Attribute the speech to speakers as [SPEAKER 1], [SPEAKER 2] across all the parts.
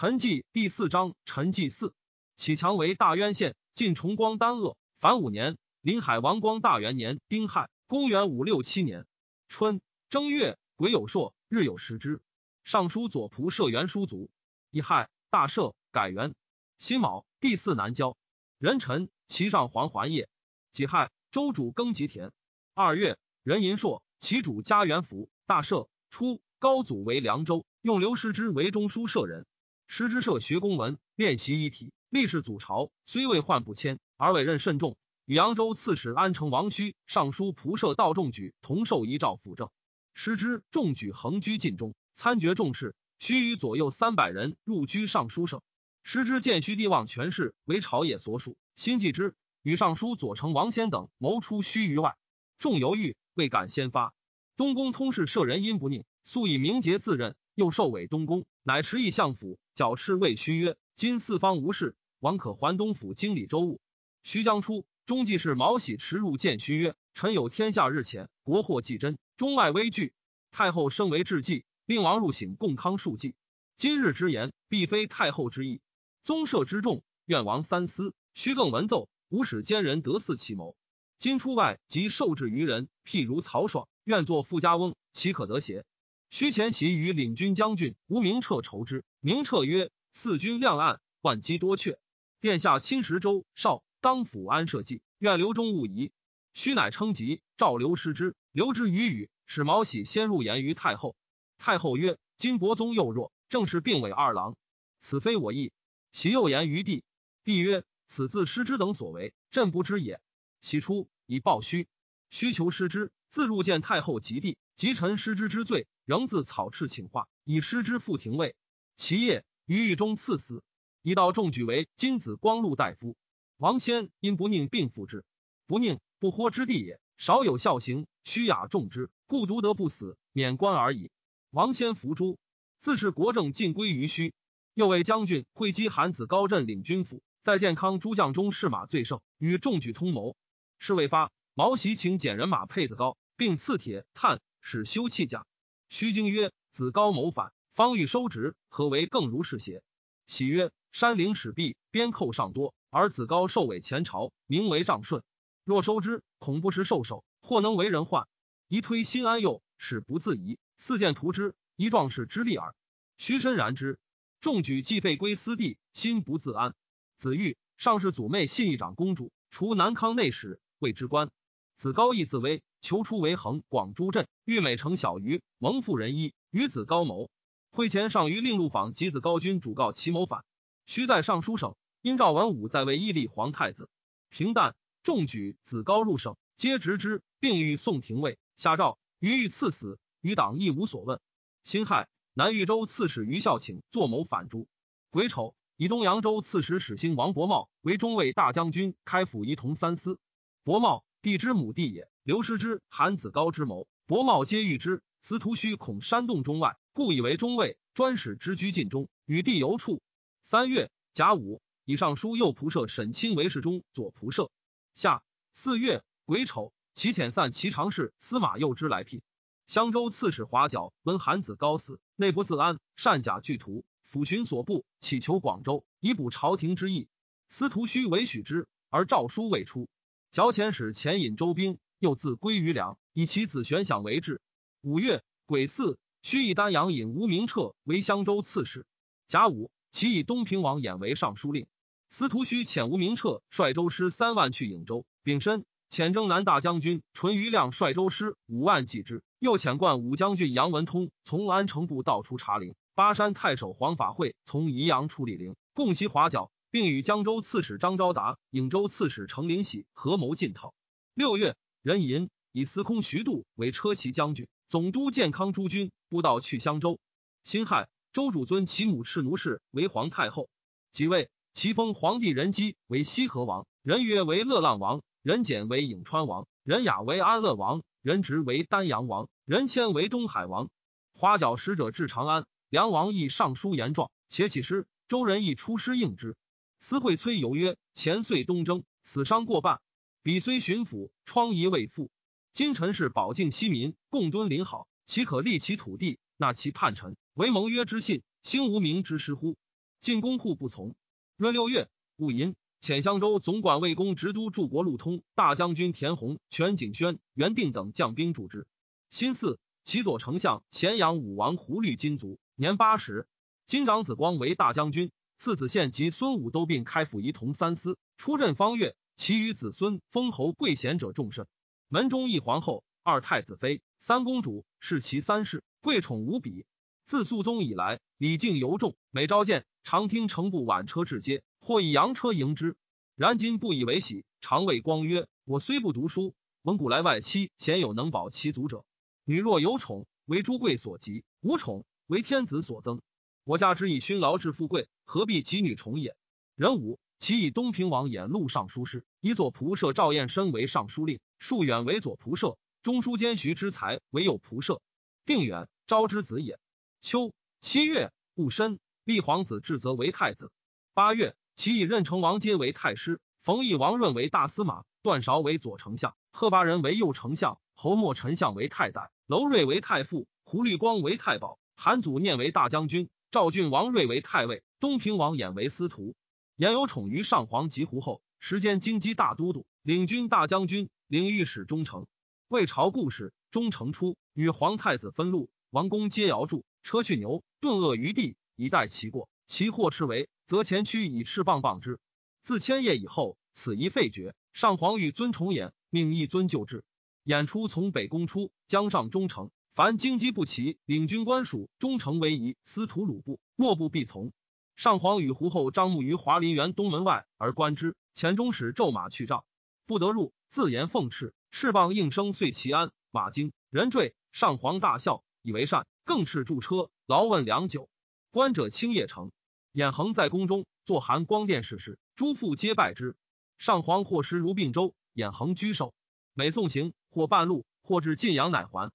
[SPEAKER 1] 陈纪第四章，陈纪四，启强为大渊县，晋崇光丹鄂。凡五年，临海王光大元年丁亥，公元五六七年春正月，癸酉朔，日有食之。尚书左仆射元书卒。乙亥，大赦，改元。辛卯，第四南郊。壬辰，其上黄环业。己亥，周主耕吉田。二月，壬寅朔，其主加元福。大赦。初，高祖为凉州，用刘师之为中书舍人。师之社学公文，练习一体，历仕祖朝，虽未患不迁，而委任甚重。与扬州刺史安城王须、尚书仆射道仲举同受遗诏辅政。师之仲举横居晋中，参决重事。须与左右三百人入居尚书省。师之见须帝望权势为朝野所属，心忌之，与尚书左丞王先等谋出须于外。众犹豫，未敢先发。东宫通事舍人因不宁，素以名节自任，又受委东宫，乃持意相府。矫斥谓须曰：“今四方无事，王可还东府经理州务。”须将出，中记事毛喜驰入见须曰：“臣有天下日前，国祸既真，中外危惧。太后升为治计，令王入省共康数计。今日之言，必非太后之意。宗社之众，愿王三思。须更文奏，吾使奸人得似其谋。今出外即受制于人，譬如曹爽，愿作富家翁，岂可得邪？”须前袭与领军将军吴明彻筹之。明彻曰：“四军亮暗，万机多阙。殿下亲食周少，当辅安社稷，愿留中勿疑。”须乃称疾，召刘师之，留之于宇，使毛喜先入言于太后。太后曰：“今伯宗幼弱，正是病委二郎，此非我意。”喜又言于帝，帝曰：“此自师之等所为，朕不知也。”喜出以报须，须求师之，自入见太后及帝。及臣失之之罪，仍自草敕请化，以师之复廷尉。其业于狱中赐死。一道众举为金子光禄大夫。王先因不宁病复之，不宁不豁之地也。少有孝行，虚雅重之，故独得不死，免官而已。王先伏诛，自是国政尽归于虚。又为将军会稽韩子高镇领军府，在建康诸将中士马最盛，与众举通谋。事未发，毛袭请简人马配子高，并赐铁炭。使修器甲。虚惊曰：“子高谋反，方欲收职，何为更如是邪？”喜曰：“山陵始毕，边寇尚多，而子高受委前朝，名为仗顺。若收之，恐不时受首，或能为人患。宜推心安右，使不自疑。四见图之，一壮士之力耳。”徐深然之。众举既废归私地，心不自安。子玉上是祖妹信义长公主，除南康内史，谓之官。子高义自危。求出为衡广诸镇，欲美成小鱼，蒙妇人衣，与子高谋。会前上于令路访及子高君主告其谋反，须在尚书省。因赵文武在位，义立皇太子。平淡，众举子高入省，皆执之，并欲送廷尉。下诏于欲赐死，余党亦无所问。辛亥，南豫州刺史于孝请作谋反诛。癸丑，以东扬州刺史史兴王伯茂为中尉大将军，开府仪同三司。伯茂，帝之母弟也。刘师之、韩子高之谋，伯茂皆遇之。司徒须恐煽动中外，故以为中尉，专使之居晋中，与帝游处。三月甲午，以上书右仆射沈钦为侍中、左仆射。夏四月癸丑，其遣散其常侍司马右之来聘。襄州刺史华角闻韩子高死，内不自安，善假具图，抚寻所部，乞求广州，以补朝廷之意。司徒须为许之，而诏书未出。矫遣使遣引周兵。又自归于梁，以其子玄享为质。五月癸巳，须以丹阳尹吴明彻为襄州刺史。甲午，其以东平王衍为尚书令。司徒须遣吴明彻率州师三万去颍州。丙申，遣征南大将军淳于亮率州师五万继之。又遣冠武将军杨文通从安城部道出茶陵。巴山太守黄法会从宜阳出李陵，共袭华角，并与江州刺史张昭达、颍州刺史程林喜合谋进讨。六月。任寅以司空徐度为车骑将军，总督建康诸军，布道去襄州。辛亥，周主尊其母赤奴氏为皇太后，即位，其封皇帝仁基为西河王，人曰为乐浪王，人简为颍川王，人雅为安乐王，人直为丹阳王，人谦为东海王。花角使者至长安，梁王亦上书言状，且起诗，周人亦出师应之。司会崔游曰：前岁东征，死伤过半。彼虽巡抚，疮痍未复。今臣是保境西民，共敦邻好，岂可立其土地，纳其叛臣，为盟约之信，兴无名之师乎？进宫户不从。闰六月，戊寅，遣襄州总管魏公直都柱国路通大将军田弘、全景轩、袁定等将兵助之。辛巳，其左丞相咸阳武王胡律金卒，年八十。金长子光为大将军，次子宪及孙武都并开府仪同三司，出镇方月。其余子孙封侯贵贤者众甚。门中一皇后，二太子妃，三公主，是其三世，贵宠无比。自肃宗以来，礼敬尤重，每召见，常听乘部挽车至街，或以洋车迎之。然今不以为喜，常谓光曰：“我虽不读书，闻古来外戚鲜有能保其族者。女若有宠，为诸贵所及；无宠，为天子所增。我家之以勋劳致富贵，何必及女宠也？”人武。其以东平王衍录尚书事，以左仆射赵彦深为尚书令，数远为左仆射，中书监徐之才为右仆射。定远，昭之子也。秋七月，戊申，立皇子至则为太子。八月，其以任城王阶为太师，冯异王润为大司马，段韶为左丞相，贺拔仁为右丞相，侯莫丞相为太宰，娄睿为太傅，胡律光为太保，韩祖念为大将军，赵郡王睿为太尉，东平王衍为司徒。言有宠于上皇及胡后，时间京畿大都督、领军大将军、领御史中丞。魏朝故事，中丞出与皇太子分路，王公皆摇柱，车去牛，顿恶于地，以待其过。其或斥为，则前驱以赤棒棒之。自千叶以后，此一废绝。上皇欲尊崇衍，命一尊就之。演出从北宫出，江上中丞。凡京畿不齐，领军官属忠诚为宜，司徒鲁部，莫不必从。上皇与胡后张目于华林园东门外而观之，前中使骤马去帐，不得入，自言奉敕，翅膀应声遂其安。马惊人坠，上皇大笑，以为善，更敕驻车，劳问良久。观者清夜成，眼恒在宫中坐含光殿事时，诸父皆拜之。上皇或时如并州，眼恒居首，每送行，或半路，或至晋阳乃还。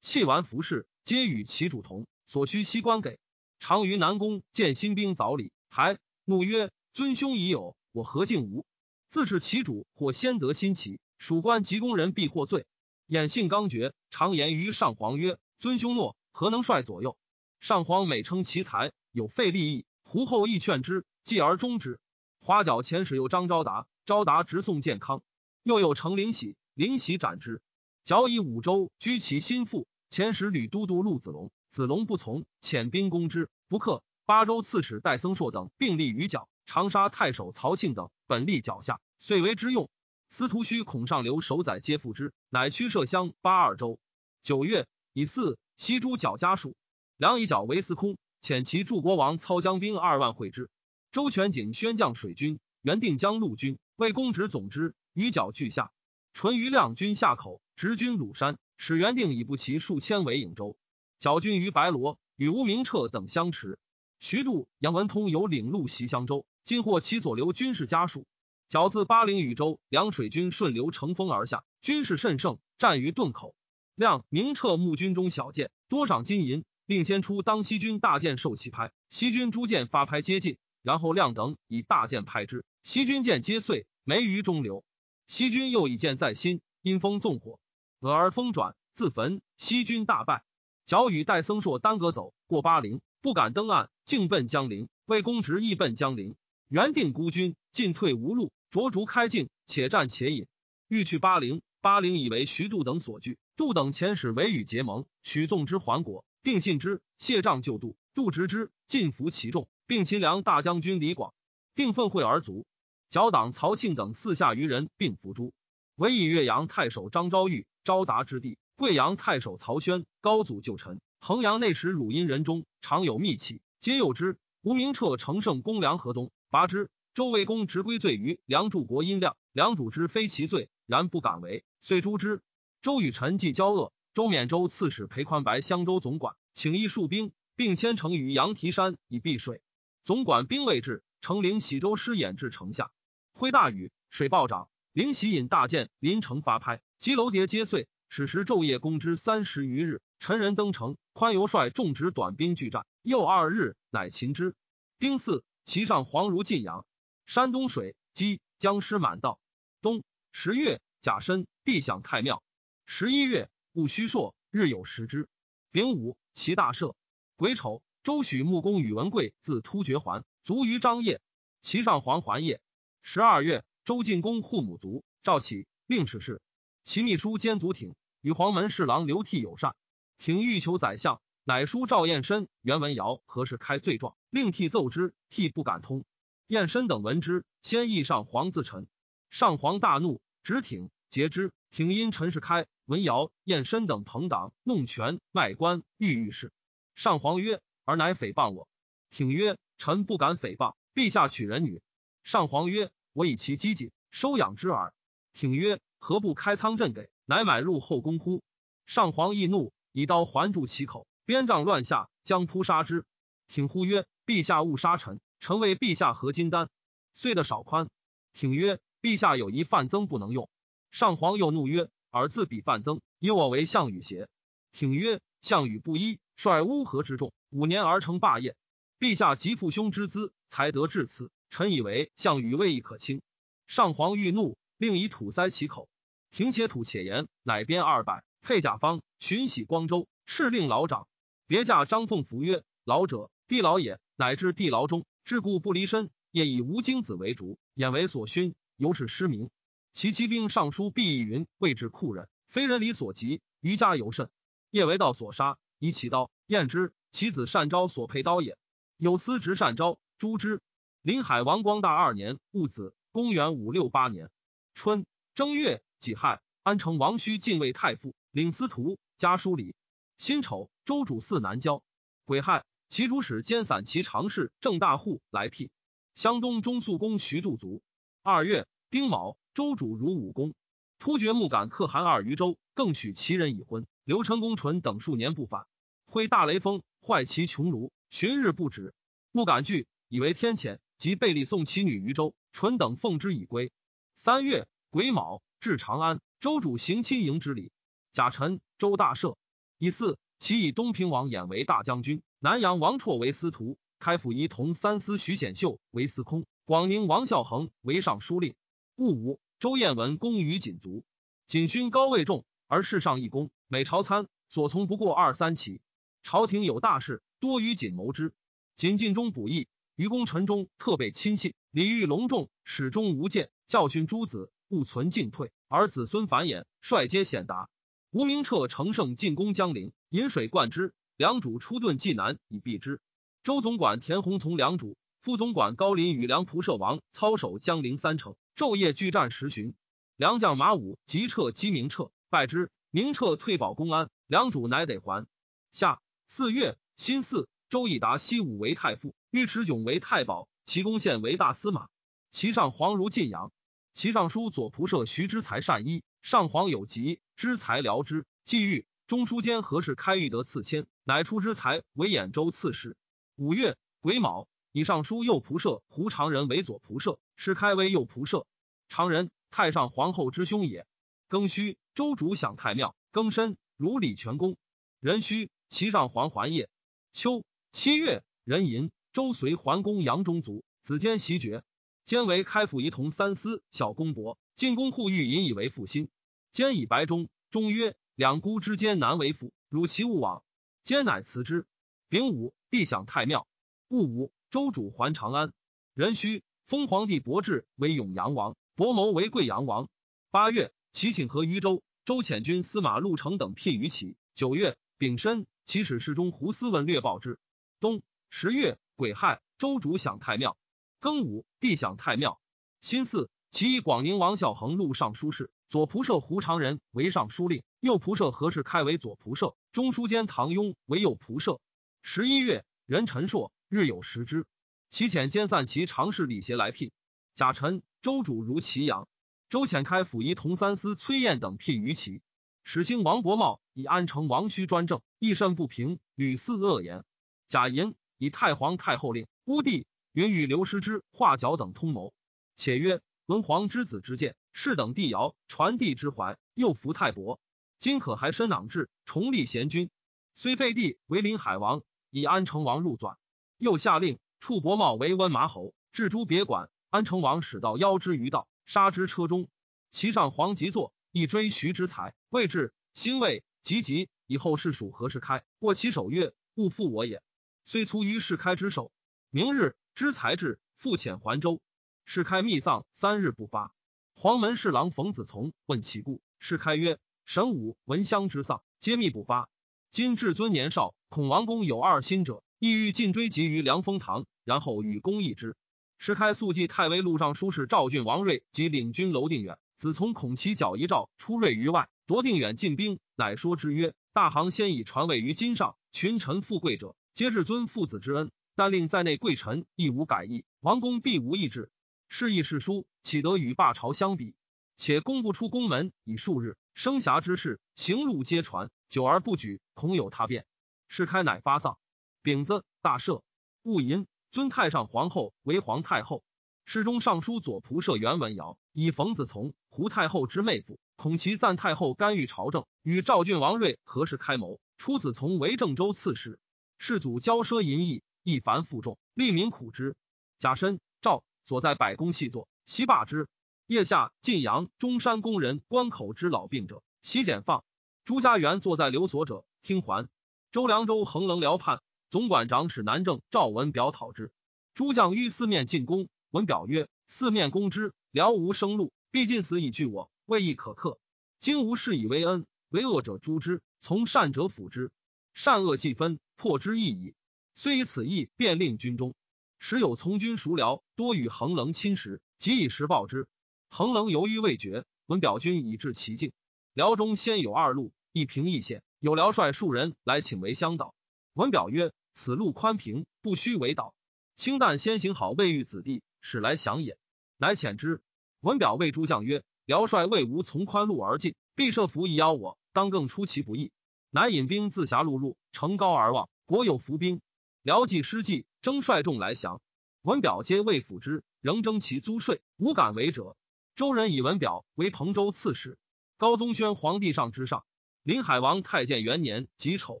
[SPEAKER 1] 弃完服饰，皆与其主同，所需西官给。常于南宫见新兵早礼，还怒曰：“尊兄已有，我何竟无？”自是其主或先得新奇，属官及宫人必获罪。眼性刚决，常言于上皇曰：“尊兄诺，何能率左右？”上皇每称其才，有废立义，胡后亦劝之，继而终之。花角前使有张昭达，昭达直送健康，又有程灵喜，灵喜斩之。矫以五州居其心腹，前使吕都督陆子龙。子龙不从，遣兵攻之，不克。巴州刺史戴僧硕等并立于角，长沙太守曹庆等本立脚下，遂为之用。司徒须孔上流守宰皆附之，乃驱射乡八二州。九月以四西诸角家属，梁以角为司空，遣其助国王操将兵二万会之。周全景宣将水军，原定将陆军，为公职总之，于角俱下。淳于亮军下口，直军鲁山，使原定以步骑数千为颍州。小军于白罗，与吴明彻等相持。徐度、杨文通有领路袭襄州，今获其所留军事家属。角自巴陵禹州，凉水军顺流乘风而下，军事甚盛，战于顿口。亮、明彻募军中小舰，多赏金银，并先出当西军大舰受其拍。西军诸舰发拍接近，然后亮等以大舰拍之，西军舰皆碎，没于中流。西军又以舰在心，因风纵火，俄而风转，自焚。西军大败。角与戴僧硕单隔走过巴陵，不敢登岸，径奔江陵。魏公直亦奔江陵。原定孤军进退无路，着竹开境，且战且引，欲去巴陵。巴陵以为徐度等所据，度等遣使为与结盟，许纵之还国，定信之，谢帐就度。度直之，尽服其众，并秦梁大将军李广，定奋会而卒。角党曹庆等四下余人，并伏诛。唯以岳阳太守张昭玉，昭达之地。贵阳太守曹宣高祖旧臣，衡阳内史汝阴人中常有密契，皆诱之。吴明彻乘胜攻梁河东，拔之。周卫公直归罪于梁柱国阴亮，梁主之非其罪，然不敢为，遂诛之。周与臣既交恶，周免州刺史裴宽白襄州总管，请一戍兵，并迁城于羊蹄山以避水。总管兵未至，城陵喜州师掩至城下，挥大雨，水暴涨，灵喜引大剑临城发拍，及楼叠皆碎。此时昼夜攻之三十余日，陈人登城，宽由率众执短兵拒战，又二日，乃擒之。丁巳，其上黄如晋阳。山东水击僵尸满道。冬十月甲申，地享太庙。十一月戊戌朔，日有食之。丙午，其大赦。癸丑，周许穆公宇文贵自突厥还，卒于张掖。其上皇还业。十二月，周进公护母卒，赵启令史事。其秘书兼足挺与黄门侍郎刘悌友善，挺欲求宰相，乃书赵彦深、袁文尧何时开罪状，令替奏之，替不敢通。彦深等闻之，先议上皇自陈。上皇大怒，直挺截之。挺因陈世开、文尧、彦深等朋党弄权卖官，欲御事。上皇曰：“而乃诽谤我。”挺曰：“臣不敢诽谤。陛下娶人女。”上皇曰：“我以其机谨，收养之耳。”挺曰：“何不开仓赈给？乃买入后宫乎？”上皇易怒，以刀环住其口，鞭杖乱下，将扑杀之。挺呼曰：“陛下勿杀臣，臣为陛下合金丹。”遂的少宽。挺曰：“陛下有一范增不能用。”上皇又怒曰：“尔自比范增，以我为项羽邪？”挺曰：“项羽不依，率乌合之众，五年而成霸业。陛下及父兄之资，才得至此。臣以为项羽未亦可轻。”上皇欲怒，令以土塞其口。挺且吐且言，乃编二百，配甲方，巡徙光州，敕令老长。别驾张凤服曰：“老者，地老也。乃至地牢中，至故不离身，业以吴精子为主，眼为所熏，由是失明。”其骑兵尚书毕义云：“谓之酷人，非人理所及。余家尤甚。夜为道所杀，以其刀验之，其子善昭所佩刀也。有司执善昭，诛之。临海王光大二年戊子，公元五六八年春正月己亥，安城王须进位太傅，领司徒，家书礼。辛丑，周主嗣南郊。癸亥，其主使兼散骑常侍郑大户来辟。湘东中肃公徐度卒。二月丁卯。周主如武功，突厥木杆可汗二于州，更许其人已婚。刘成公纯等数年不返，挥大雷锋，坏其穹庐，旬日不止。木杆惧，以为天谴，即备力送其女于州。纯等奉之以归。三月癸卯，至长安，周主行亲迎之礼。甲辰，周大赦。以四，其以东平王衍为大将军，南阳王绰为司徒，开府仪同三司徐显秀为司空，广宁王孝恒为尚书令。戊午。周彦文功于锦族，锦勋高位重，而世上一功。每朝参所从不过二三起。朝廷有大事，多与锦谋之。锦尽中补益，于公臣中特备亲信，礼遇隆重，始终无见。教训诸子，勿存进退，而子孙繁衍，率皆显达。吴明彻乘胜进攻江陵，引水灌之。梁主出遁济南以避之。周总管田弘从梁主，副总管高林与梁仆射王操守江陵三城。昼夜拒战十旬，良将马武急撤击明彻，败之。明彻退保公安，良主乃得还。下四月辛巳，周以达西武为太傅，尉迟迥为太保，齐公献为大司马。其上皇如晋阳，其上书左仆射徐之才善医，上皇有疾，之才疗之。既愈，中书监何事开玉得赐签，乃出之才为兖州刺史。五月癸卯。以上书右仆射胡长仁为左仆射，是开为右仆射。常人太上皇后之兄也。庚戌，周主享太庙。庚申，如礼全公。壬戌，齐上皇还业。秋七月，壬寅，周随桓公杨中卒，子坚袭爵。坚为开府仪同三司小公伯，进宫护御引以为父心。坚以白中，中曰：“两姑之间难为父，汝其勿往。”坚乃辞之。丙午，帝享太庙。戊午。周主还长安，壬戌，封皇帝伯志为永阳王，伯谋为贵阳王。八月，齐请和于州，周遣军司马陆成等聘于齐。九月，丙申，齐使侍中胡思问略报之。冬十月，癸亥，周主享太庙。庚午，帝享太庙。辛巳，其以广宁王孝恒录尚书事，左仆射胡长仁为尚书令，右仆射何世开为左仆射，中书监唐雍为右仆射。十一月，壬辰朔。日有食之，其遣兼散其常侍李协来聘。甲辰，周主如祁阳。周遣开府仪同三司崔彦等聘于齐。始兴王伯茂以安城王须专政，亦甚不平，屡肆恶言。贾寅以太皇太后令乌帝允与刘师之、华角等通谋，且曰：文皇之子之见，是等帝尧传帝之怀，又服太伯，今可还身囊志，重立贤君。虽废帝为临海王，以安成王入纂。又下令处伯茂为温麻侯，置诸别馆。安成王使到邀之于道，杀之车中。其上皇即坐，以追徐之才，谓至，兴魏急急。以后世属何时开？握其手曰：“勿负我也。”虽卒于世开之手。明日知才至，复遣还州。世开密丧三日不发。黄门侍郎冯子从问其故，世开曰：神武闻襄之丧，皆密不发。今至尊年少，恐王公有二心者，意欲尽追及于凉风堂，然后与公议之。是开速记太尉录尚书事赵郡王睿及领军楼定远，子从恐其脚一诏出瑞于外，夺定远进兵，乃说之曰：大行先以传位于今上，群臣富贵者，皆至尊父子之恩。但令在内贵臣亦无改意，王公必无异志。是义是书，岂得与霸朝相比？且公不出宫门已数日，生遐之事，行路皆传，久而不举，恐有他变。是开乃发丧。丙子，大赦。戊寅，尊太上皇后为皇太后。侍中尚书左仆射袁文尧以冯子从胡太后之妹夫，恐其赞太后干预朝政，与赵郡王睿何时开谋，出子从为郑州刺史。世祖骄奢淫逸。一凡负重，利民苦之。甲申，赵所在百工细作，悉罢之。夜下，晋阳、中山工人关口之老病者，悉减放。朱家元坐在留所者，听还。周凉州横棱辽畔，总管长史南郑赵文表讨之。诸将于四面进攻，文表曰：“四面攻之，辽无生路，必尽死以拒我，未亦可克。今无事以为恩，为恶者诛之，从善者辅之，善恶既分，破之易矣。”虽以此意便令军中，时有从军熟僚，多与横棱侵蚀，即以实报之。横棱犹豫未决，闻表军已至其境。辽中先有二路，一平一险。有辽帅数人来请为乡导。文表曰：“此路宽平，不须为导。清旦先行好未遇子弟，使来降也。”乃遣之。文表谓诸将曰：“辽帅未无从宽路而进，必设伏以邀我，当更出其不意。”乃引兵自狭路入，乘高而望，国有伏兵。辽计失计，征率众来降。文表皆未辅之，仍征其租税，无敢为者。周人以文表为彭州刺史。高宗宣皇帝上之上。临海王太监元年己丑，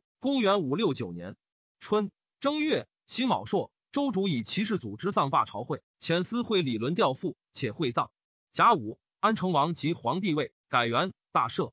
[SPEAKER 1] 公元五六九年春正月辛卯朔，周主以骑士组织丧罢朝会，遣司会李伦调赋，且会葬。甲午，安成王即皇帝位，改元大赦。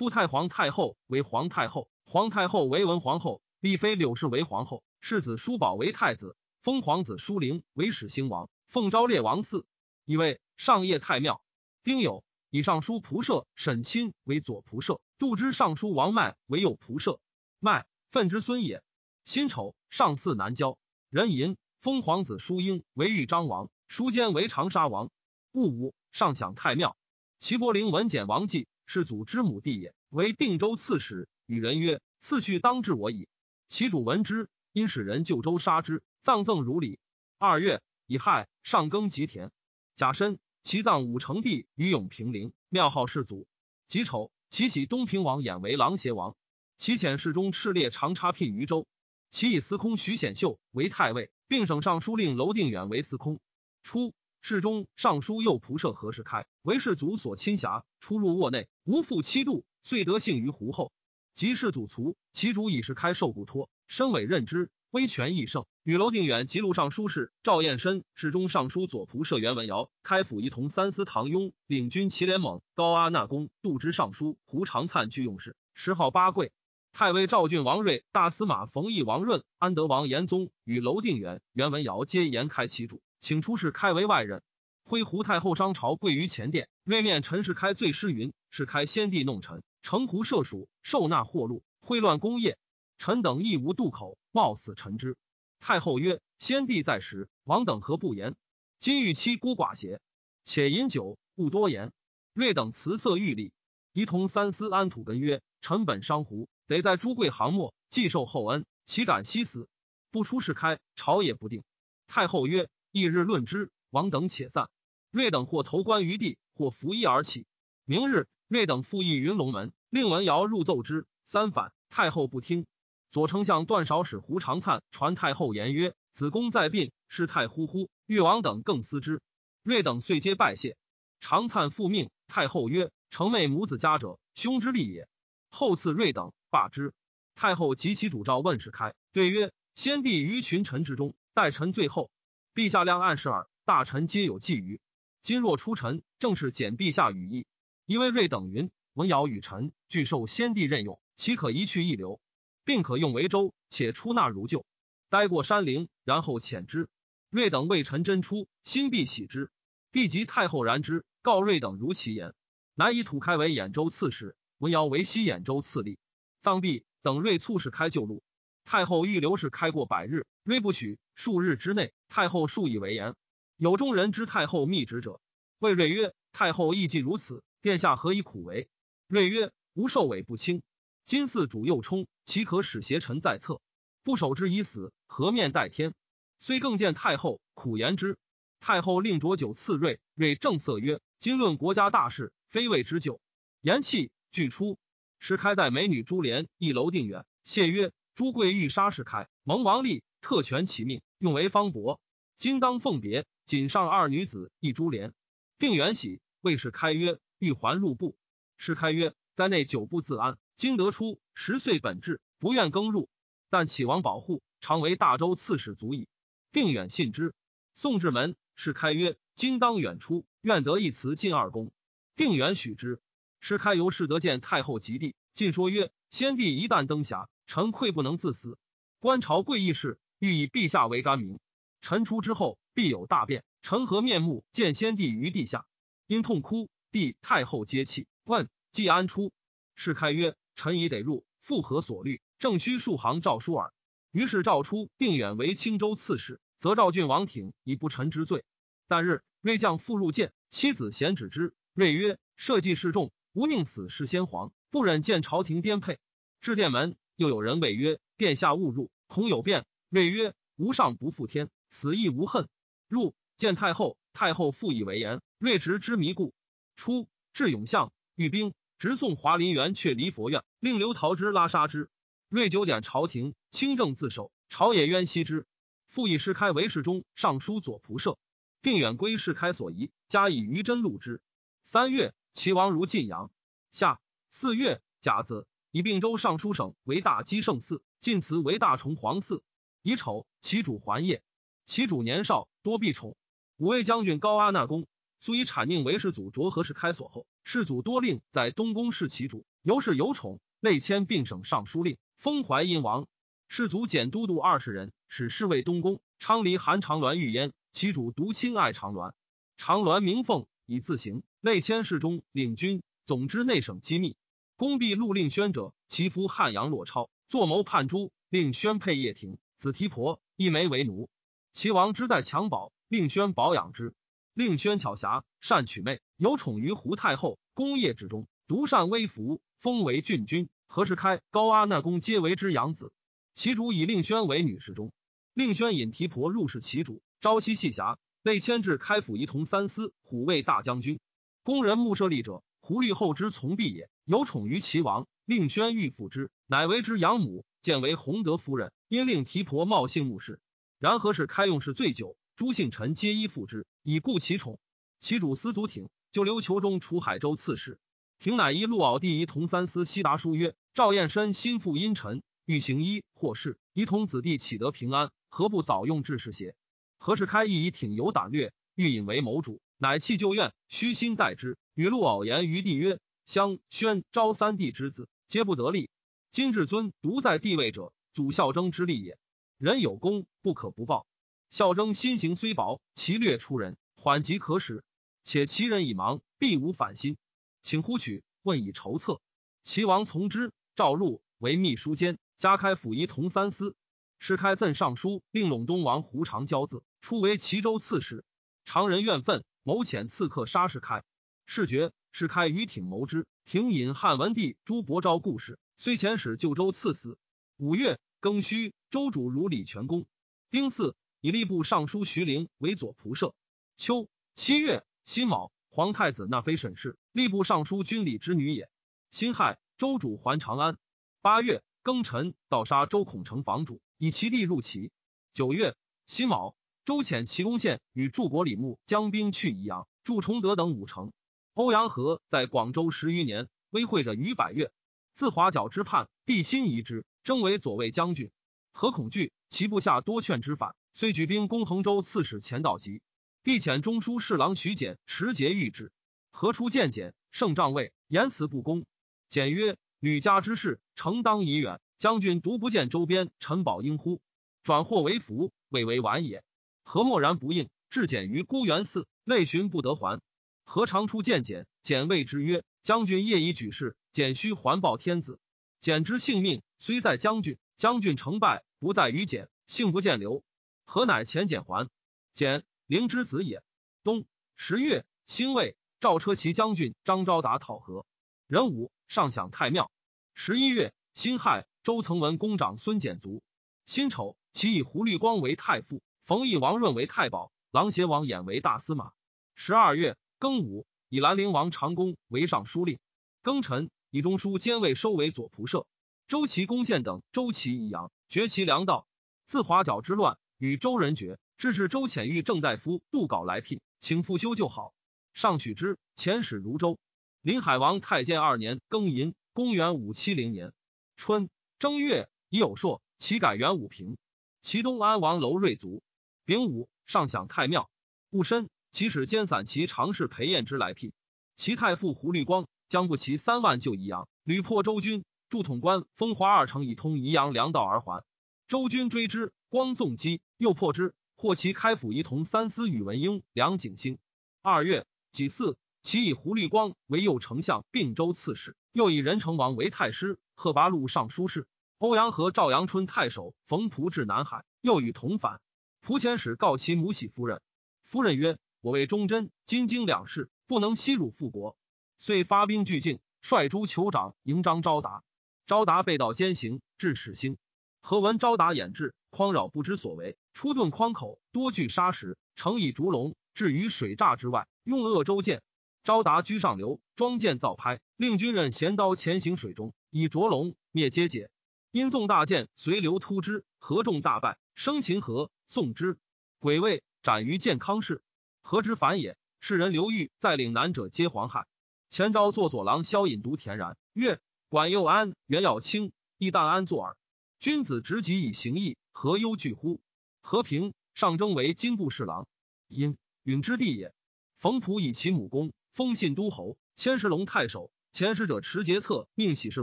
[SPEAKER 1] 夫太皇太后为皇太后，皇太后为文皇后，立妃柳氏为皇后。世子叔宝为太子，封皇子叔灵为始兴王，奉昭烈王嗣，以为上业太庙。丁酉，以尚书仆射沈钦为左仆射，度之尚书王迈为右仆射。迈，愤之孙也。辛丑，上巳南郊。壬寅，封皇子叔英为豫章王，叔坚为长沙王。戊午，上享太庙。齐柏陵文简王继，世祖之母弟也，为定州刺史。与人曰：“次序当至我矣。”其主闻之。因使人就州杀之，葬赠如礼。二月，乙亥，上耕吉田。甲申，其葬武成帝于永平陵，庙号世祖。己丑，其喜东平王衍为琅邪王。其遣侍中赤烈长插聘于州。其以司空徐显秀为太尉，并省尚书令娄定远为司空。初，侍中尚书右仆射何世开为世祖所亲辖，出入卧内，无负七度，遂得幸于胡后。及世祖卒，其主以世开受故托。身委任之，威权益盛。与楼定远及路尚书事赵彦深、侍中尚书左仆射袁文尧、开府仪同三司唐雍、领军祁连猛、高阿那公、度之尚书胡长灿俱用事，谥号八贵。太尉赵郡王睿、大司马冯异、王润、安德王延宗与楼定远、袁文尧皆言开其主，请出世开为外人。挥胡太后商朝跪于前殿，睿面陈世开罪诗云：“世开先帝弄臣，城胡涉蜀，受纳货禄，秽乱功业。”臣等亦无渡口，冒死臣之。太后曰：“先帝在时，王等何不言？今欲妻孤寡邪？且饮酒，勿多言。”瑞等辞色欲立，仪同三司安土根曰：“臣本商胡，得在朱贵行末，既受厚恩，岂敢惜死？不出世开，朝也不定。”太后曰：“翌日论之。”王等且散。瑞等或投关于地，或拂衣而起。明日，瑞等复议云龙门，令文尧入奏之，三反。太后不听。左丞相段少使胡长灿传太后言曰：“子宫在病，事态忽忽。”越王等更思之。瑞等遂皆拜谢。长灿复命太后曰：“成妹母子家者，兄之利也。”后赐瑞等罢之。太后及其主诏问世开，对曰：“先帝于群臣之中，待臣最后。陛下量暗示耳，大臣皆有觊觎。今若出臣，正是减陛下羽翼。因为瑞等云：文尧与臣俱受先帝任用，岂可一去一留？”并可用为州，且出纳如旧。待过山陵，然后遣之。瑞等谓陈真出，心必喜之。帝及太后然之，告瑞等如其言，乃以土开为兖州刺史，文尧为西兖州刺吏。臧毕，等瑞促使开旧路。太后欲留是开过百日，瑞不许。数日之内，太后数以为言。有中人知太后密旨者，谓瑞曰：“太后意既如此，殿下何以苦为？”瑞曰：“吾受委不轻，今嗣主又冲，岂可使邪臣在侧？不守之以死，何面待天？虽更见太后，苦言之。”太后令浊酒赐瑞，瑞正色曰：“今论国家大事，非谓之酒。”言气俱出。时开在美女珠帘一楼定远，谢曰：“朱贵欲杀时开，蒙王立特权其命，用为方伯。今当奉别，仅上二女子一珠帘。”定远喜，谓是开曰：“欲还入部。”是开曰：“在内久不自安，今得出十岁本质，不愿更入。但启王保护，常为大周刺史足矣。”定远信之。宋至门。是开曰：“今当远出，愿得一辞进二公。”定远许之。是开由是得见太后及帝，进说曰：“先帝一旦登遐，臣愧不能自私。观朝贵议事，欲以陛下为干民。臣出之后，必有大变。臣何面目见先帝于地下？因痛哭。帝太后皆泣。问季安出？是开曰：“臣已得入，复何所虑？正需数行诏书耳。”于是诏出，定远为青州刺史。则赵郡王挺以不臣之罪。但日，睿将复入见，妻子贤止之。睿曰：“社稷事重，吾宁死事先皇，不忍见朝廷颠沛。”至殿门，又有人谓曰：“殿下勿入，恐有变。”睿曰：“吾上不负天，死亦无恨。”入见太后，太后复以为言。睿直之迷故。初，至永相，御兵直送华林园，却离佛院，令刘陶之拉杀之。睿九点朝廷，清正自守，朝野冤惜之。复以师开为侍中、尚书左仆射，定远归世开所宜，加以余真录之。三月，齐王如晋阳。夏四月，甲子，以并州尚书省为大基圣寺，晋祠为大崇皇寺。乙丑，其主还业。其主年少，多避宠。五位将军高阿那公素以产宁为世祖卓和氏开锁后，世祖多令在东宫侍其主，由是有宠，内迁并省尚书令，封淮阴王。世祖简都督二十人，使侍卫东宫。昌黎韩长鸾御焉，其主独亲爱长鸾。长鸾名凤，以自行。内迁侍中、领军，总之内省机密。宫壁陆令宣者，其夫汉阳洛超，作谋叛诛，令宣配叶廷子提婆一枚为奴。齐王之在襁褓，令宣保养之。令宣巧侠，善取媚，有宠于胡太后。功业之中，独善微服，封为郡君。何时开、高阿那公皆为之养子。其主以令宣为女侍中，令宣引提婆入室，其主朝夕戏侠，被迁至开府仪同三司、虎卫大将军。宫人穆舍利者，胡律后之从婢也，有宠于齐王。令宣欲复之，乃为之养母，见为弘德夫人，因令提婆冒姓穆氏。然何氏开用事醉酒，诸姓臣皆依附之，以固其宠。其主司祖挺就留裘中除海州刺史，挺乃依陆奥第一同三司悉达书曰：赵彦深心腹阴沉。欲行医或事，仪同子弟岂得平安？何不早用治事邪？何氏开亦以挺有胆略，欲引为谋主，乃弃旧怨，虚心待之。与陆偶言于帝曰：“襄宣昭三帝之子，皆不得力。今至尊独在帝位者，祖孝征之力也。人有功，不可不报。孝征心行虽薄，其略出人，缓急可使。且其人已亡，必无反心，请呼取，问以筹策。齐王从之。赵入为秘书监。”加开府仪同三司，师开赠尚书，令陇东王胡长交字，初为齐州刺史。常人怨愤，谋遣刺客杀士开。事决，师开与挺谋之。挺引汉文帝朱伯昭故事，虽遣使旧州刺死。五月庚戌，周主如李全公。丁巳，以吏部尚书徐陵为左仆射。秋七月辛卯，皇太子纳妃沈氏，吏部尚书军礼之女也。辛亥，周主还长安。八月。庚辰，盗杀周孔成房主，以其弟入齐。九月辛卯，周遣齐公献与柱国李牧将兵去宜阳，祝崇德等五城。欧阳和在广州十余年，威惠者逾百越。自华角之叛，帝心疑之，征为左卫将军。何恐惧，其部下多劝之反，遂举兵攻衡州刺史钱道吉。帝遣中书侍郎徐简持节谕之。何出见简，圣帐位，言辞不公。简曰。吕家之事，诚当已远。将军独不见周边，臣保应乎？转祸为福，未为晚也。何默然不应，至简于孤园寺，内寻不得还。何常出见简，简谓之曰：“将军业已举事，简须还报天子。简之性命虽在将军，将军成败不在于简，性不见留。何乃遣简还？简灵之子也。”冬十月，辛未，赵车骑将军张昭达讨和。壬午，上享太庙。十一月，辛亥，周曾文公长孙简卒。辛丑，其以胡律光为太傅，冯异王润为太保，郎邪王衍为大司马。十二月。庚午，以兰陵王长公为尚书令。庚辰，以中书监尉收为左仆射。周齐攻县等，周齐以阳，绝其粮道。自华角之乱，与周人绝。致使周遣遇正大夫杜稿来聘，请复修就好。上取之，遣使如州。临海王太监二年庚寅，公元五七零年春正月，已有朔，其改元武平。其东安王楼瑞卒。丙午，上享太庙。戊申。其使兼散骑常侍裴彦之来聘，其太傅胡律光将不齐三万救宜阳，屡破周军，驻统官风华二城以通宜阳粮道而还。周军追之，光纵击，又破之，获其开府仪同三司宇文英、梁景兴。二月己巳，其以胡律光为右丞相、并州刺史，又以任成王为太师、贺拔禄尚书事。欧阳和赵阳春太守冯仆至南海，又与同反。仆遣使告其母喜夫人，夫人曰。我为忠贞，金经两世，不能欺辱复国，遂发兵拒境，率诸酋长迎张昭达。昭达被盗奸行，至始兴。何闻昭达掩至，匡扰不知所为，出遁匡口，多聚沙石，乘以竹笼，置于水栅之外，用恶周见。昭达居上流，装剑造拍，令军人衔刀潜行水中，以着龙灭皆解。因纵大剑随流突之，合众大败，生擒河，送之。鬼位斩于健康市。何之反也？世人刘裕在岭南者，皆黄汉。前朝作左郎萧引独田然曰：“管右安，袁耀清，亦但安坐耳。君子执己以行义，何忧惧乎？”和平上征为金部侍郎，因允之地也。冯普以其母公，封信都侯，迁石龙太守。前使者持节策，命喜事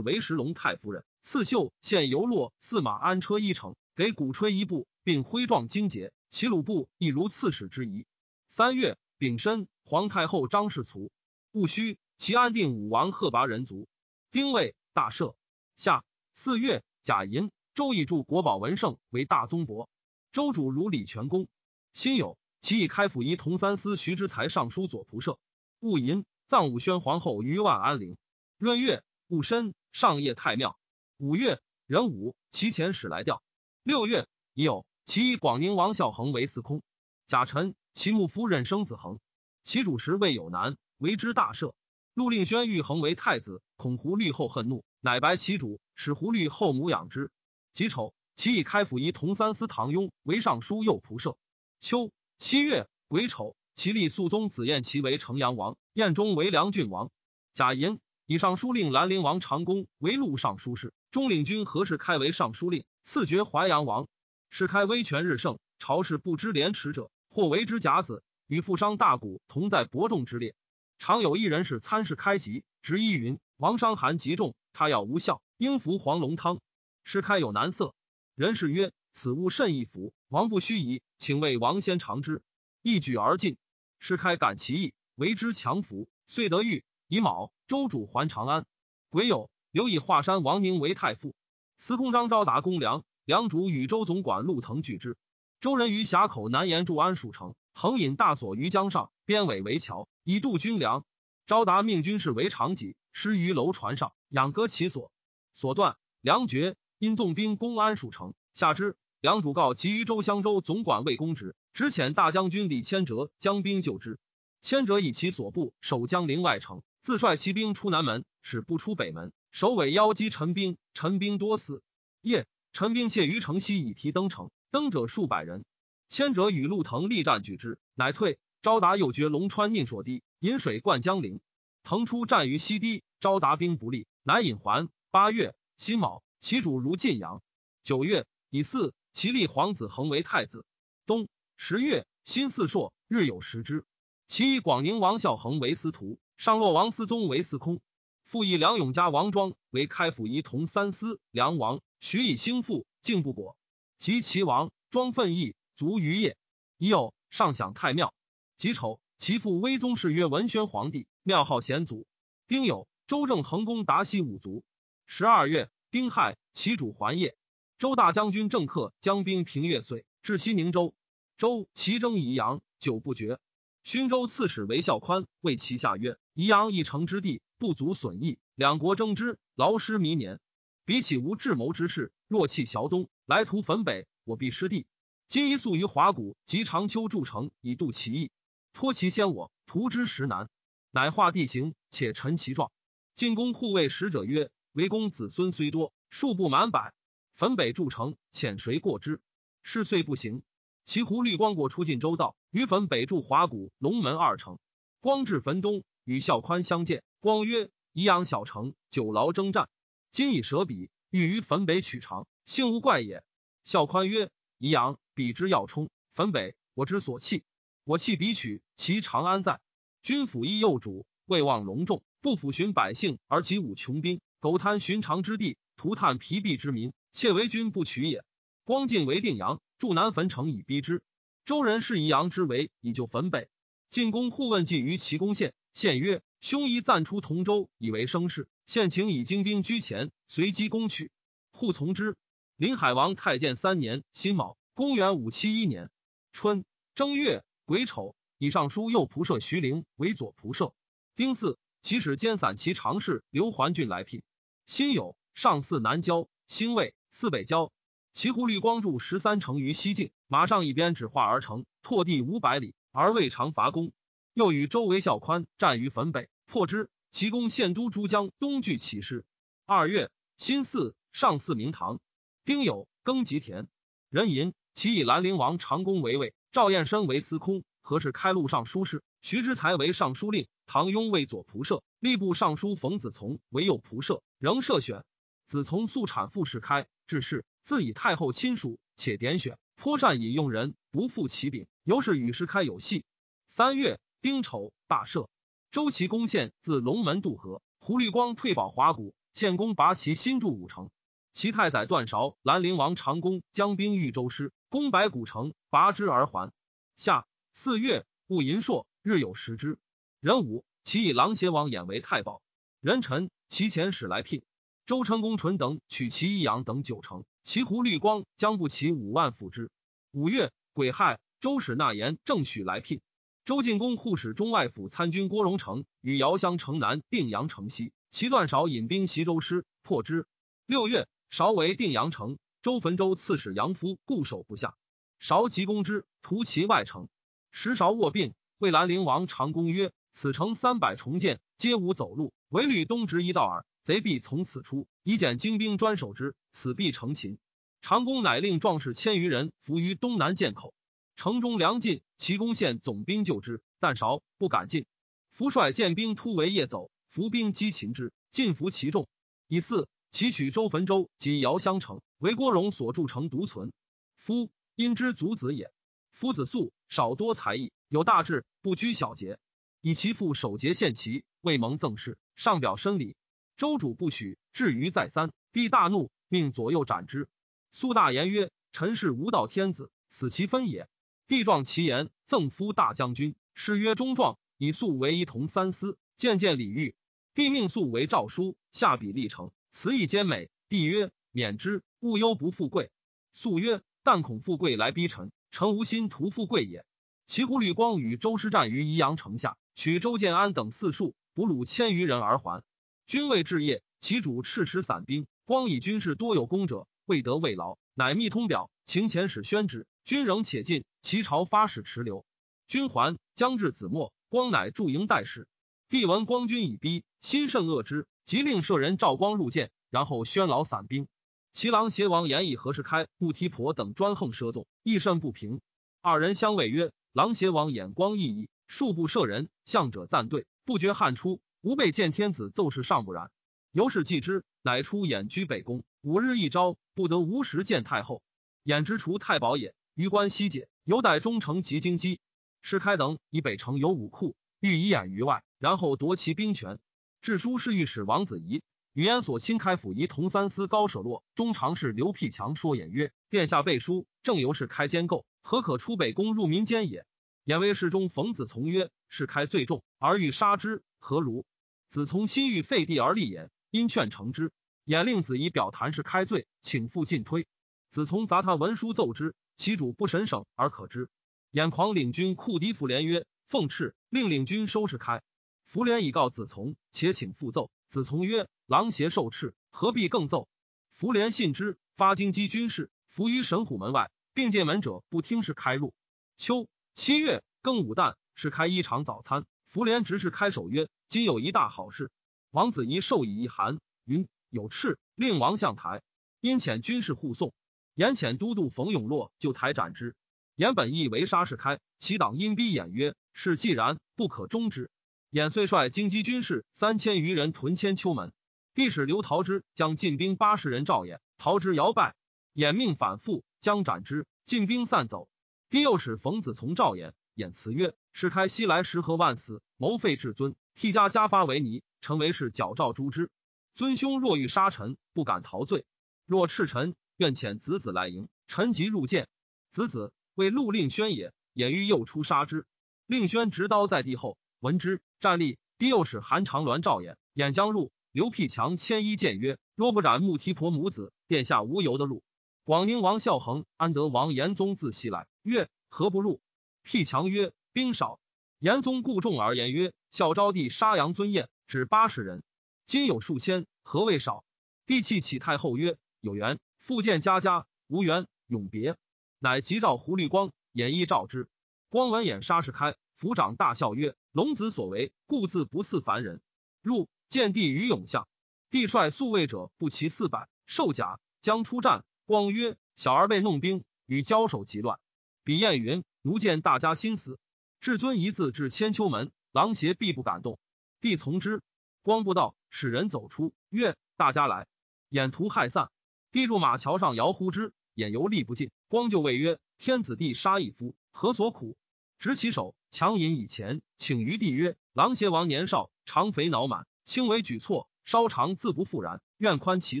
[SPEAKER 1] 为石龙太夫人。刺绣献游洛驷马安车一乘，给鼓吹一部，并徽状精节。齐鲁部亦如刺史之仪。三月丙申，皇太后张氏卒。戊戌，齐安定武王贺拔人族。丁未，大赦。夏四月甲寅，周以助国宝文胜为大宗伯。周主如李全公。辛酉，其以开府仪同三司徐之才尚书左仆射。戊寅，葬武宣皇后于万安陵。闰月戊申，上谒太庙。五月壬午，其前使来调。六月乙酉，其以广宁王孝恒为司空。甲辰。其母夫人生子恒，其主时未有男，为之大赦。陆令宣欲恒为太子，恐胡律后恨怒，乃白其主，使胡律后母养之。己丑，其以开府仪同三司唐雍为尚书右仆射。秋七月癸丑，其立肃宗子彦齐为城阳王，彦中为梁郡王。贾寅，以尚书令兰陵王长公为录尚书事，中领军何氏开为尚书令，赐爵淮阳王。世开威权日盛，朝事不知廉耻者。或为之甲子，与富商大贾同在伯仲之列。常有一人是参事开籍，执依云：王伤寒极重，他药无效，应服黄龙汤。师开有难色，人士曰：“此物甚易服，王不须疑，请为王先尝之。”一举而尽。师开感其意，为之强服，遂得玉。乙卯，周主还长安。癸酉，留以华山王宁为太傅。司空张昭达公良，良主与周总管陆腾拒之。周人于峡口南沿筑安蜀城，横引大索于江上，编尾为桥，以渡军粮。昭达命军士为长戟，施于楼船上，仰戈其所。所断，梁绝，因纵兵攻安蜀城，下之。梁主告急于周襄州总管魏公职，只遣大将军李千哲将兵救之。千哲以其所部守江陵外城，自率骑兵出南门，使不出北门。首尾邀击陈兵，陈兵多死。夜，陈兵窃于城西，以提登城。登者数百人，千者与陆腾力战，举之，乃退。昭达又绝龙川宁朔堤，引水灌江陵。腾出战于西堤，昭达兵不利，乃引还。八月辛卯，其主如晋阳。九月乙巳，其立皇子恒为太子。冬十月辛巳朔，日有食之。其以广宁王孝恒为司徒，上洛王思宗为司空。复以梁永嘉、王庄为开府仪同三司梁王，许以兴复，敬不果。及齐王庄奋义卒于业。已有上享太庙。己丑，其父威宗是曰文宣皇帝，庙号显祖。丁酉，周正横攻达西五族。十二月，丁亥，其主还业。周大将军郑克将兵平越遂，至西宁州。周齐征宜阳，久不决。勋州刺史韦孝宽谓其下曰：“宜阳一城之地，不足损益，两国争之，劳师弥年。比起无智谋之事，若弃淆东，来图汾北，我必失地。今一宿于华谷及长丘筑城，以度其意。托其先我，图之实难。乃画地形，且陈其状。进攻护卫使者曰：为公子孙虽多，数不满百。汾北筑城，遣谁过之？是遂不行。”其胡律光过出晋州道，于汾北筑华谷、龙门二城。光至汾东，与孝宽相见。光曰：“宜阳小城，久劳征战，今以舍彼，欲于汾北取长，幸无怪也。”孝宽曰：“宜阳彼之要冲，汾北我之所弃。我弃彼取，其长安在？君辅义幼主，未忘隆重，不抚寻百姓而及武穷兵，苟贪寻常之地，涂炭疲弊之民，窃为君不取也。”光进为定阳。筑南汾城以逼之，周人是宜阳之围，以救汾北。进攻护问计于齐公县，县曰：“兄宜暂出同州，以为声势。”县请以精兵居前，随机攻取。护从之。临海王太监三年辛卯，公元五七一年春正月癸丑，以尚书右仆射徐陵为左仆射。丁巳，其使兼散骑常侍刘桓俊来聘。辛酉，上巳南郊，辛未，四北郊。齐胡律光柱十三城于西境，马上一边指化而成，拓地五百里，而未尝伐攻。又与周围孝宽战于汾北，破之。齐攻献都诸江东拒起师。二月，辛巳，上巳明堂。丁酉，庚吉田。壬寅，其以兰陵王长公为魏，赵彦生为司空，何氏开路尚书事，徐之才为尚书令，唐雍为左仆射，吏部尚书冯子从为右仆射，仍设选。子从素产父世开，致仕。自以太后亲属，且点选，颇善以用人，不负其柄，尤是与世开有隙。三月丁丑，大赦。周齐攻陷，自龙门渡河。胡律光退保华谷，献公拔其新筑五城。其太宰段韶、兰陵王长公将兵豫州师，攻白谷城，拔之而还。夏四月戊寅朔，日有食之。壬午，其以琅邪王衍为太保。壬辰，其前使来聘。周成公纯等取其益阳等九城。其胡律光将不齐五万辅之。五月癸亥，周使纳言正许来聘。周进公护使中外府参军郭荣成与遥襄城南定阳城西，其段韶引兵袭周师，破之。六月，韶为定阳城，周汾州刺史杨夫固守不下。韶急攻之，屠其外城。时韶卧病，魏兰陵王长公曰：“此城三百重建，皆无走路，唯吕东直一道耳。”贼必从此出，以减精兵专守之，此必成擒。长公乃令壮士千余人伏于东南涧口，城中粮尽，齐攻县总兵救之，但韶不敢进。伏率见兵突围夜走，伏兵击擒之，尽伏其众。以四，其取周汾州及遥襄城，为郭荣所筑城独存。夫因之族子也。夫子素少多才艺，有大志，不拘小节，以其父守节献齐，未蒙赠事，上表申礼。周主不许，至于再三，帝大怒，命左右斩之。苏大言曰：“臣是无道天子，死其分也。”帝状其言，赠夫大将军，谥曰中壮，以素为一同三司，渐渐礼遇。帝命素为诏书，下笔立成，词意兼美。帝曰：“免之，勿忧不富贵。”素曰：“但恐富贵来逼臣，臣无心图富贵也。”齐胡律光与周师战于宜阳城下，取周建安等四数，俘虏千余人而还。军未至夜，其主赤持散兵，光以军事多有功者，未得慰劳，乃密通表，请遣使宣之。军仍且进，其朝发使迟留。军还，将至子末，光乃驻营待使。帝闻光军已逼，心甚恶之，即令舍人赵光入见，然后宣劳散兵。齐郎邪王言以何世开、穆提婆等专横奢纵，亦甚不平。二人相谓曰：“狼邪王眼光异异，数不舍人，向者赞对，不觉汗出。”吾辈见天子奏事尚不然，由是继之，乃出演居北宫。五日一朝，不得无时见太后。演之除太保也。余官西解，犹待忠诚及京畿。世开等以北城有武库，欲以掩于外，然后夺其兵权。致书侍御史王子仪，语言所亲开府仪同三司高舍洛中常侍刘辟强说演曰：殿下背书，正由是开监构。何可出北宫入民间也？言为侍中冯子从曰：“是开罪重，而欲杀之，何如？”子从心欲废帝而立也，因劝成之。衍令子仪表谭氏开罪，请复进推。子从杂他文书奏之，其主不审省而可知。衍狂领军库敌福连曰：“奉敕令领军收拾开。”福连以告子从，且请复奏。子从曰：“狼邪受敕，何必更奏？”福连信之，发京畿军事，伏于神虎门外，并见门者不听，是开入。秋七月庚午旦，是开一场早餐。福连执事开守曰：“今有一大好事。”王子仪授以一函，云：“有敕，令王相台。”因遣军士护送。言遣都督冯永洛就台斩之。言本意为杀士开，其党因逼演曰：“是既然，不可终之。”演遂率京畿军士三千余人屯千秋门。帝使刘陶之将进兵八十人召演，陶之摇败，演命反复，将斩之。进兵散走。帝又使冯子从召演，演辞曰：“是开西来十何万死，谋废至尊，替家家发为尼，成为是矫诏诛之。尊兄若欲杀臣，不敢逃罪。若斥臣，愿遣子子来迎。臣即入见。子子。”为陆令宣也，演欲又出杀之。令宣执刀在地后，闻之，站立。帝又使韩长鸾召演，演将入。刘辟强牵衣谏曰：“若不斩穆提婆母子，殿下无由的入。”广宁王孝恒、安德王延宗自西来，曰：“何不入？”辟强曰：“兵少。”延宗故众而言曰：“孝昭帝杀杨尊彦，只八十人，今有数千，何谓少？”帝泣启太后曰：“有缘，复见家家；无缘，永别。”乃急召胡律光，演绎召之。光闻演杀士开，抚掌大笑曰：“龙子所为，故自不似凡人。”入见帝于永相，帝率宿卫者不齐四百，受甲将出战。光曰：“小儿被弄兵，与交手极乱。”比彦云：“奴见大家心思。”至尊一字至千秋门，狼邪必不敢动。帝从之。光不到，使人走出，曰：“大家来。”眼图害散。帝住马桥上，遥呼之。眼犹力不尽，光就谓曰：“天子地杀一夫，何所苦？”执其手，强饮以前，请于帝曰：“狼邪王年少，长肥脑满，轻为举措，稍长自不复然，愿宽其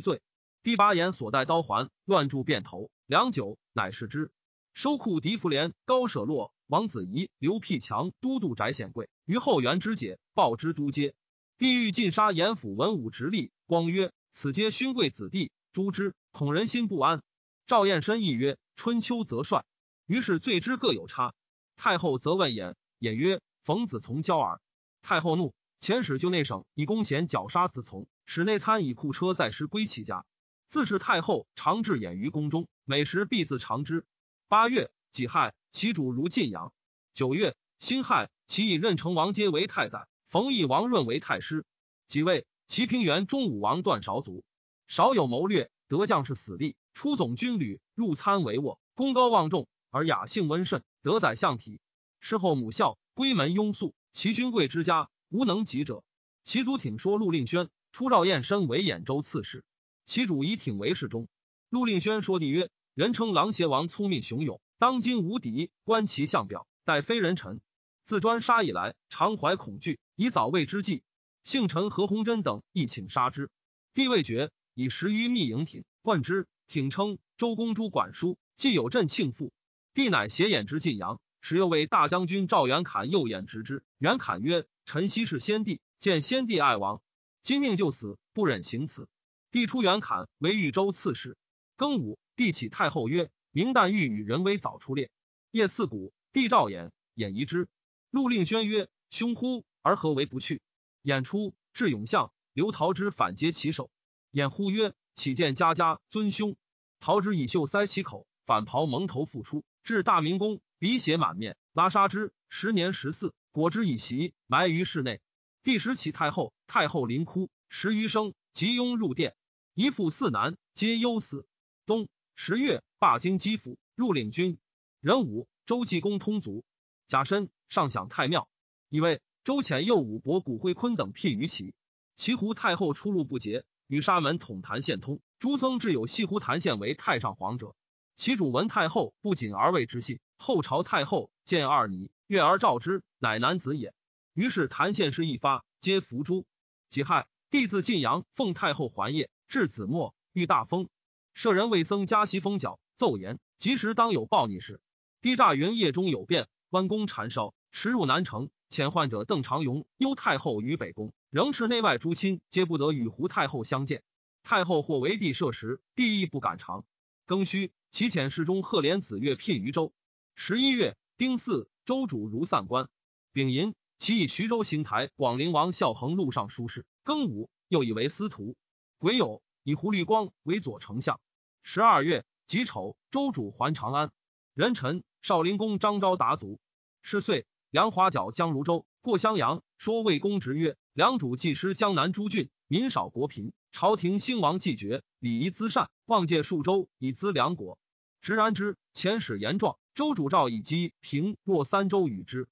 [SPEAKER 1] 罪。”帝拔言所带刀环，乱铸便头，良久，乃是之。收库狄福连、高舍洛、王子仪、刘辟强都督翟显贵于后元之解，报之都街。帝欲尽杀严府文武直隶，光曰：“此皆勋贵子弟，诛之，恐人心不安。”赵彦深亦曰：“春秋则帅。”于是罪之各有差。太后则问言，言曰：“冯子从骄耳。”太后怒，遣使就内省以公贤绞杀子从，使内参以库车载尸归其家。自是太后常置演于宫中，每时必自尝之。八月己亥，其主如晋阳。九月辛亥，其以任城王阶为太宰，冯异王润为太师。即位，齐平原中武王段韶卒，少有谋略，得将士死力。出总军旅，入参帷幄，功高望重，而雅性温慎，得宰相体。事后母孝，闺门庸素，其勋贵之家无能及者。其祖挺说陆令轩，出赵彦深为兖州刺史，其主以挺为侍中。陆令轩说帝曰：“人称狼邪王聪明雄勇，当今无敌。观其相表，待非人臣。自专杀以来，常怀恐惧，以早位之计。幸臣何鸿禛等亦请杀之。帝未决，以十余密营挺，冠之。”挺称周公诸管叔，既有朕庆父，帝乃携眼之晋阳，使又为大将军赵元侃右眼直之。元侃曰：“臣昔是先帝，见先帝爱王，今命就死，不忍行此。”帝出元侃为豫州刺史。庚午，帝启太后曰：“明旦欲与人为早出列。”夜四鼓，帝召演，演疑之。陆令宣曰：“兄乎？而何为不去？”演出至永相，刘陶之反接其手，演呼曰。岂见家家尊兄，陶之以袖塞其口，反袍蒙头复出，至大明宫，鼻血满面，拉杀之。时年十四，果之以袭，埋于室内。第十启太后，太后临哭，十余生，即拥入殿。一父四男，皆忧死。冬十月，罢京畿府，入领军。壬午，周济公通卒。甲申，上享太庙。以为周遣右武伯古辉坤等辟于齐。齐胡太后出入不节。与沙门统坛县通，诸僧至有西湖坛县为太上皇者。其主闻太后不谨而为之信，后朝太后见二尼，悦而召之，乃男子也。于是坛县事一发，皆伏诛。己亥，帝自晋阳奉太后还业，至子末遇大风，舍人为僧加袭封角，奏言及时当有暴逆事。帝诈云夜中有变，弯弓缠烧，驰入南城。遣患者邓长荣忧太后于北宫，仍持内外诸亲皆不得与胡太后相见。太后或为帝设时，帝亦不敢长。庚戌，其遣侍中贺连子越聘于州。十一月丁巳，州主如散官。丙寅，其以徐州行台广陵王孝恒录尚书事。庚午，又以为司徒。癸酉，以胡律光为左丞相。十二月己丑，州主还长安。壬辰，少林公张昭达卒。是岁。梁华角将如州，过襄阳，说魏公直曰：“梁主既失江南诸郡，民少国贫，朝廷兴亡既绝，礼仪资善，望借数州以资梁国。直然之。遣使言状，周主诏以基平若三州与之。